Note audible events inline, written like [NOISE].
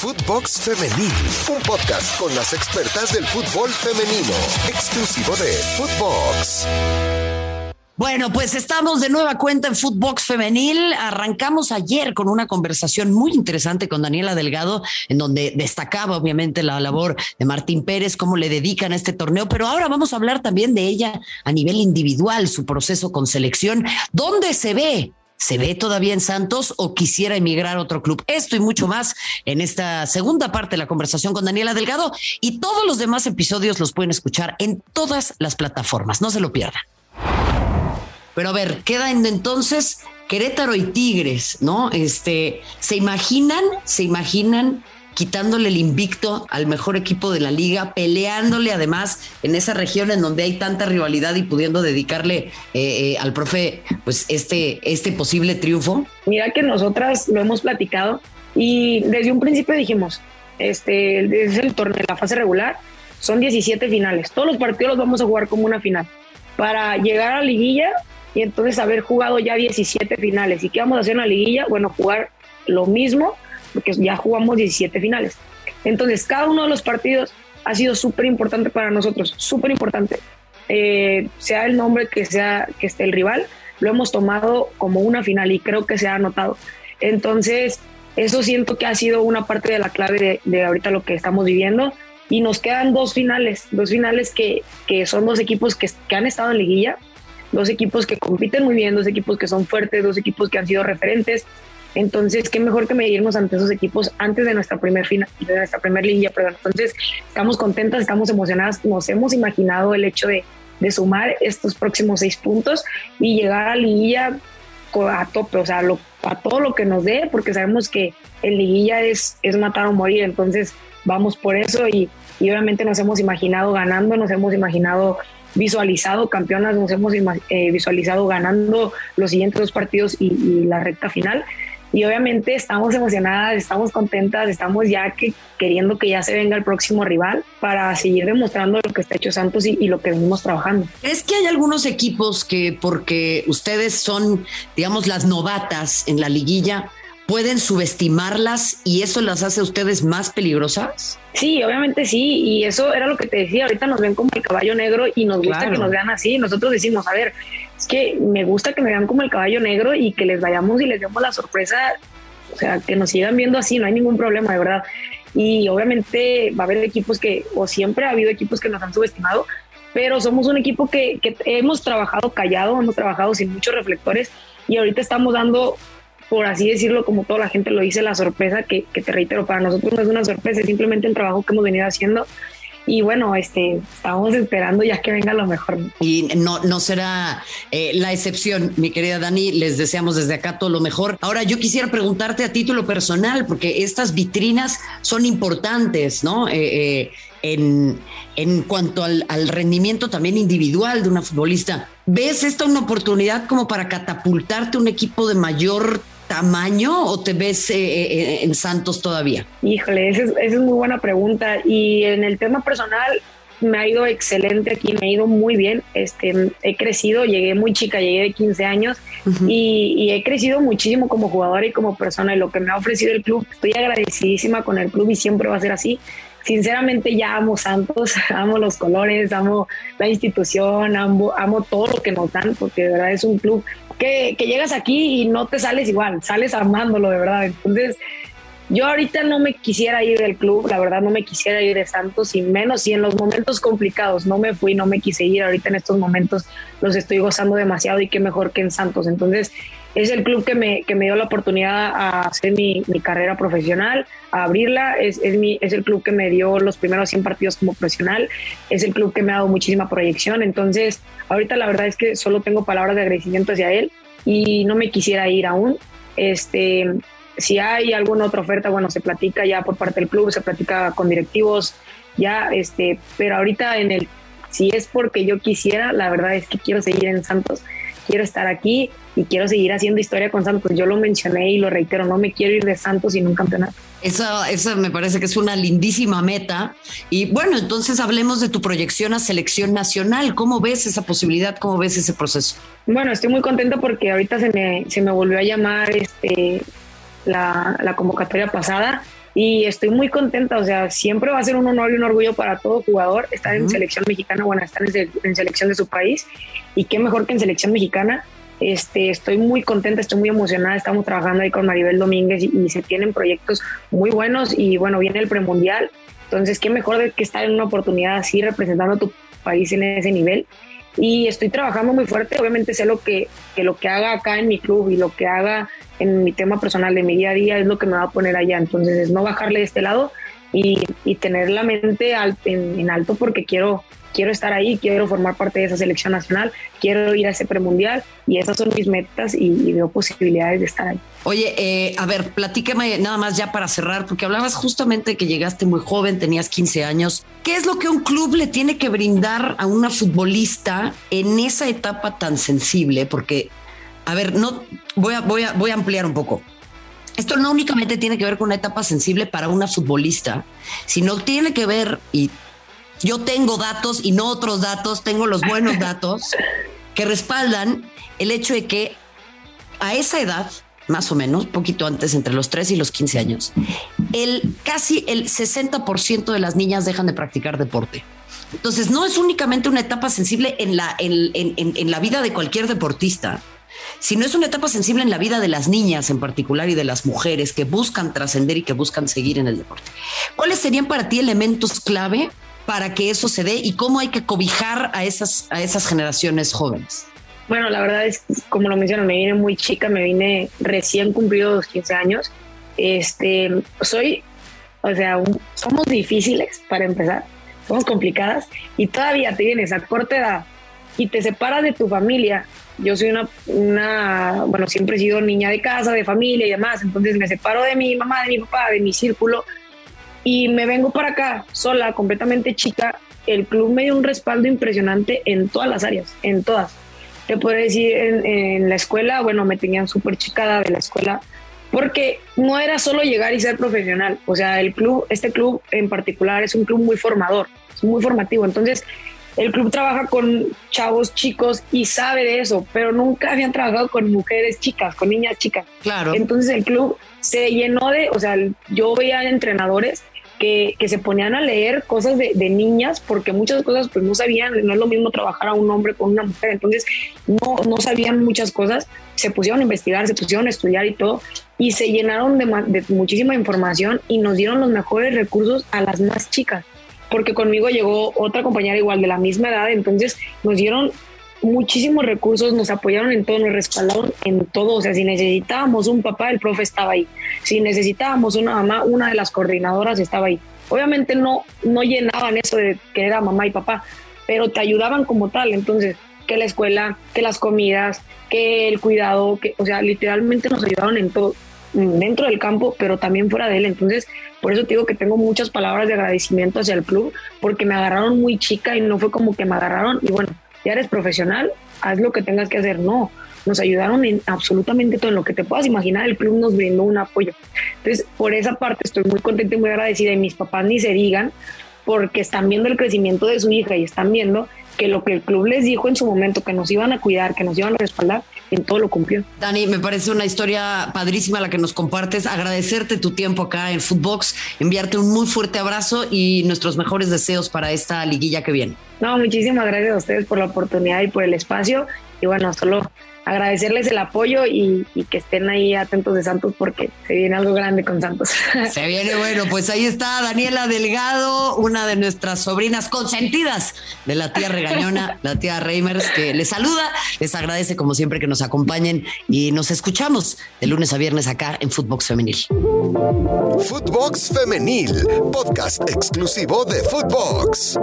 Footbox Femenil, un podcast con las expertas del fútbol femenino, exclusivo de Footbox. Bueno, pues estamos de nueva cuenta en Footbox Femenil. Arrancamos ayer con una conversación muy interesante con Daniela Delgado, en donde destacaba obviamente la labor de Martín Pérez, cómo le dedican a este torneo, pero ahora vamos a hablar también de ella a nivel individual, su proceso con selección, dónde se ve ¿Se ve todavía en Santos o quisiera emigrar a otro club? Esto y mucho más en esta segunda parte de la conversación con Daniela Delgado y todos los demás episodios los pueden escuchar en todas las plataformas. No se lo pierdan. Pero a ver, quedan entonces Querétaro y Tigres, ¿no? Este, ¿se imaginan, se imaginan quitándole el invicto al mejor equipo de la liga, peleándole además en esa región en donde hay tanta rivalidad y pudiendo dedicarle eh, eh, al profe pues este, este posible triunfo? Mira que nosotras lo hemos platicado y desde un principio dijimos, este es el torneo, la fase regular, son 17 finales, todos los partidos los vamos a jugar como una final. Para llegar a la liguilla y entonces haber jugado ya 17 finales. ¿Y qué vamos a hacer en la liguilla? Bueno, jugar lo mismo porque ya jugamos 17 finales. Entonces, cada uno de los partidos ha sido súper importante para nosotros, súper importante. Eh, sea el nombre que sea que esté el rival, lo hemos tomado como una final y creo que se ha notado. Entonces, eso siento que ha sido una parte de la clave de, ahorita lo que estamos viviendo. Y nos quedan dos finales, dos finales que, que son dos equipos que, que han estado en liguilla, dos equipos que compiten muy bien, dos equipos que son fuertes, dos equipos que han sido referentes, entonces, qué mejor que medirnos ante esos equipos antes de nuestra primer final, de nuestra primera línea, perdón. Entonces, estamos contentas, estamos emocionadas, nos hemos imaginado el hecho de, sumar estos próximos seis puntos y llegar a liguilla a tope, o sea, a todo lo que nos dé, porque sabemos que el liguilla es, es matar o morir, entonces vamos por eso y, obviamente nos hemos imaginado ganando, nos hemos imaginado visualizado campeonas, nos hemos eh, visualizado ganando los siguientes dos partidos y, y la recta final y obviamente estamos emocionadas, estamos contentas, estamos ya que queriendo que ya se venga el próximo rival para seguir demostrando lo que está hecho Santos y, lo que venimos trabajando. Es que hay algunos equipos que porque ustedes son, digamos, las novatas en la liguilla, pueden subestimarlas y eso las hace a ustedes más peligrosas? Sí, obviamente sí, y eso era lo que te decía, ahorita nos ven como el caballo negro y nos gusta que nos vean así, nosotros decimos, a ver, es que me gusta que me vean como el caballo negro y que les vayamos y les demos la sorpresa, o sea, que nos sigan viendo así, no hay ningún problema, de verdad. Y obviamente va a haber equipos que, o siempre ha habido equipos que nos han subestimado, pero somos un equipo que, que hemos trabajado callado, hemos trabajado sin muchos reflectores y ahorita estamos dando por así decirlo, como toda la gente lo dice, la sorpresa que, que, te reitero, para nosotros no es una sorpresa, es simplemente el trabajo que hemos venido haciendo y bueno, este, estamos esperando ya que venga lo mejor. Y no, no será eh, la excepción, mi querida Dani, les deseamos desde acá todo lo mejor. Ahora yo quisiera preguntarte a título personal, porque estas vitrinas son importantes, ¿no? Eh, eh, en, en, cuanto al, al, rendimiento también individual de una futbolista. ¿Ves esta una oportunidad como para catapultarte un equipo de mayor tamaño o te ves eh, eh, en Santos todavía? Híjole, esa es, muy buena pregunta. Y en el tema personal, me ha ido excelente aquí, me ha ido muy bien. Este, he crecido, llegué muy chica, llegué de 15 años y, y, he crecido muchísimo como jugadora y como persona. Y lo que me ha ofrecido el club, estoy agradecidísima con el club y siempre va a ser así. Sinceramente ya amo Santos, [LAUGHS] amo los colores, amo la institución, amo, amo todo lo que nos dan, porque de verdad es un club que, llegas aquí y no te sales igual, sales amándolo de verdad. Entonces, yo ahorita no me quisiera ir del club, la verdad no me quisiera ir de Santos, y menos si en los momentos complicados no me fui, no me quise ir, ahorita en estos momentos los estoy gozando demasiado y qué mejor que en Santos. Entonces, es el club que me, que me dio la oportunidad a hacer mi, mi carrera profesional, a abrirla, es, es, mi, es el club que me dio los primeros 100 partidos como profesional, es el club que me ha dado muchísima proyección, entonces ahorita la verdad es que solo tengo palabras de agradecimiento hacia él y no me quisiera ir aún. Este, si hay alguna otra oferta, bueno, se platica ya por parte del club, se platica con directivos, ya, este, pero ahorita en el, si es porque yo quisiera, la verdad es que quiero seguir en Santos quiero estar aquí y quiero seguir haciendo historia con Santos. Yo lo mencioné y lo reitero, no me quiero ir de Santos sin un campeonato. Eso, eso me parece que es una lindísima meta. Y bueno, entonces hablemos de tu proyección a selección nacional. ¿Cómo ves esa posibilidad? ¿Cómo ves ese proceso? Bueno, estoy muy contento porque ahorita se me, se me volvió a llamar este la, la convocatoria pasada y estoy muy contenta, o sea, siempre va a ser un honor y un orgullo para todo jugador estar en selección mexicana, bueno, estar en, selección de su país y qué mejor que en selección mexicana. Este, estoy muy contenta, estoy muy emocionada, estamos trabajando ahí con Maribel Domínguez y, se tienen proyectos muy buenos y bueno, viene el premundial, entonces qué mejor de que estar en una oportunidad así representando a tu país en ese nivel y estoy trabajando muy fuerte. Obviamente sé lo que, que, lo que haga acá en mi club y lo que haga en mi tema personal de mi día a día es lo que me va a poner allá. Entonces es no bajarle de este lado y, y tener la mente en, alto porque quiero, quiero estar ahí, quiero formar parte de esa selección nacional, quiero ir a ese premundial y esas son mis metas y, veo posibilidades de estar ahí. Oye, eh, a ver, platícame nada más ya para cerrar, porque hablabas justamente que llegaste muy joven, tenías 15 años. ¿Qué es lo que un club le tiene que brindar a una futbolista en esa etapa tan sensible? Porque, a ver, no voy a, voy a, voy a ampliar un poco. Esto no únicamente tiene que ver con una etapa sensible para una futbolista, sino tiene que ver, y yo tengo datos y no otros datos, tengo los buenos [LAUGHS] datos que respaldan el hecho de que a esa edad, más o menos, poquito antes, entre los 3 y los 15 años, el casi el 60% de las niñas dejan de practicar deporte. Entonces, no es únicamente una etapa sensible en la, en, en la vida de cualquier deportista, sino es una etapa sensible en la vida de las niñas en particular y de las mujeres que buscan trascender y que buscan seguir en el deporte. ¿Cuáles serían para ti elementos clave para que eso se dé y cómo hay que cobijar a esas, a esas generaciones jóvenes? Bueno, la verdad es, como lo menciono, me vine muy chica, me vine recién cumplido los 15 años. Este, soy, o sea, somos difíciles para empezar, somos complicadas y todavía te vienes a corta edad y te separas de tu familia. Yo soy una, bueno, siempre he sido niña de casa, de familia y demás, entonces me separo de mi mamá, de mi papá, de mi círculo y me vengo para acá sola, completamente chica. El club me dio un respaldo impresionante en todas las áreas, en todas. Te puedo decir, en, la escuela, bueno, me tenían súper chicada de la escuela, porque no era solo llegar y ser profesional. O sea, el club, este club en particular es un club muy formador, es muy formativo. Entonces, el club trabaja con chavos chicos y sabe de eso, pero nunca habían trabajado con mujeres chicas, con niñas chicas. Claro. Entonces el club se llenó de, o sea, yo veía entrenadores que, se ponían a leer cosas de, niñas porque muchas cosas pues no sabían, no es lo mismo trabajar a un hombre con una mujer, entonces no, no sabían muchas cosas, se pusieron a investigar, se pusieron a estudiar y todo y se llenaron de, de muchísima información y nos dieron los mejores recursos a las más chicas porque conmigo llegó otra compañera igual de la misma edad, entonces nos dieron muchísimos recursos, nos apoyaron en todo, nos respaldaron en todo. O sea, si necesitábamos un papá, el profe estaba ahí. Si necesitábamos una mamá, una de las coordinadoras estaba ahí. Obviamente no, no llenaban eso de que era mamá y papá, pero te ayudaban como tal. Entonces, que la escuela, que las comidas, que el cuidado, que, o sea, literalmente nos ayudaron en todo, dentro del campo, pero también fuera de él. Entonces, por eso te digo que tengo muchas palabras de agradecimiento hacia el club, porque me agarraron muy chica y no fue como que me agarraron y bueno, ya eres profesional, haz lo que tengas que hacer. No, nos ayudaron en absolutamente todo, en lo que te puedas imaginar, el club nos brindó un apoyo. Entonces, por esa parte estoy muy contenta y muy agradecida y mis papás ni se digan, porque están viendo el crecimiento de su hija y están viendo que lo que el club les dijo en su momento, que nos iban a cuidar, que nos iban a respaldar, en todo lo cumplió. Dani, me parece una historia padrísima la que nos compartes. Agradecerte tu tiempo acá en Footbox, enviarte un muy fuerte abrazo y nuestros mejores deseos para esta liguilla que viene. No, muchísimas gracias a ustedes por la oportunidad y por el espacio. Y bueno, solo agradecerles el apoyo y, que estén ahí atentos de Santos porque se viene algo grande con Santos. [LAUGHS] Se viene bueno, pues ahí está Daniela Delgado, una de nuestras sobrinas consentidas de la tía Regañona, [LAUGHS] la tía Reimers, que les saluda, les agradece como siempre que nos acompañen y nos escuchamos de lunes a viernes acá en Footbox Femenil. Footbox Femenil, podcast exclusivo de Footbox.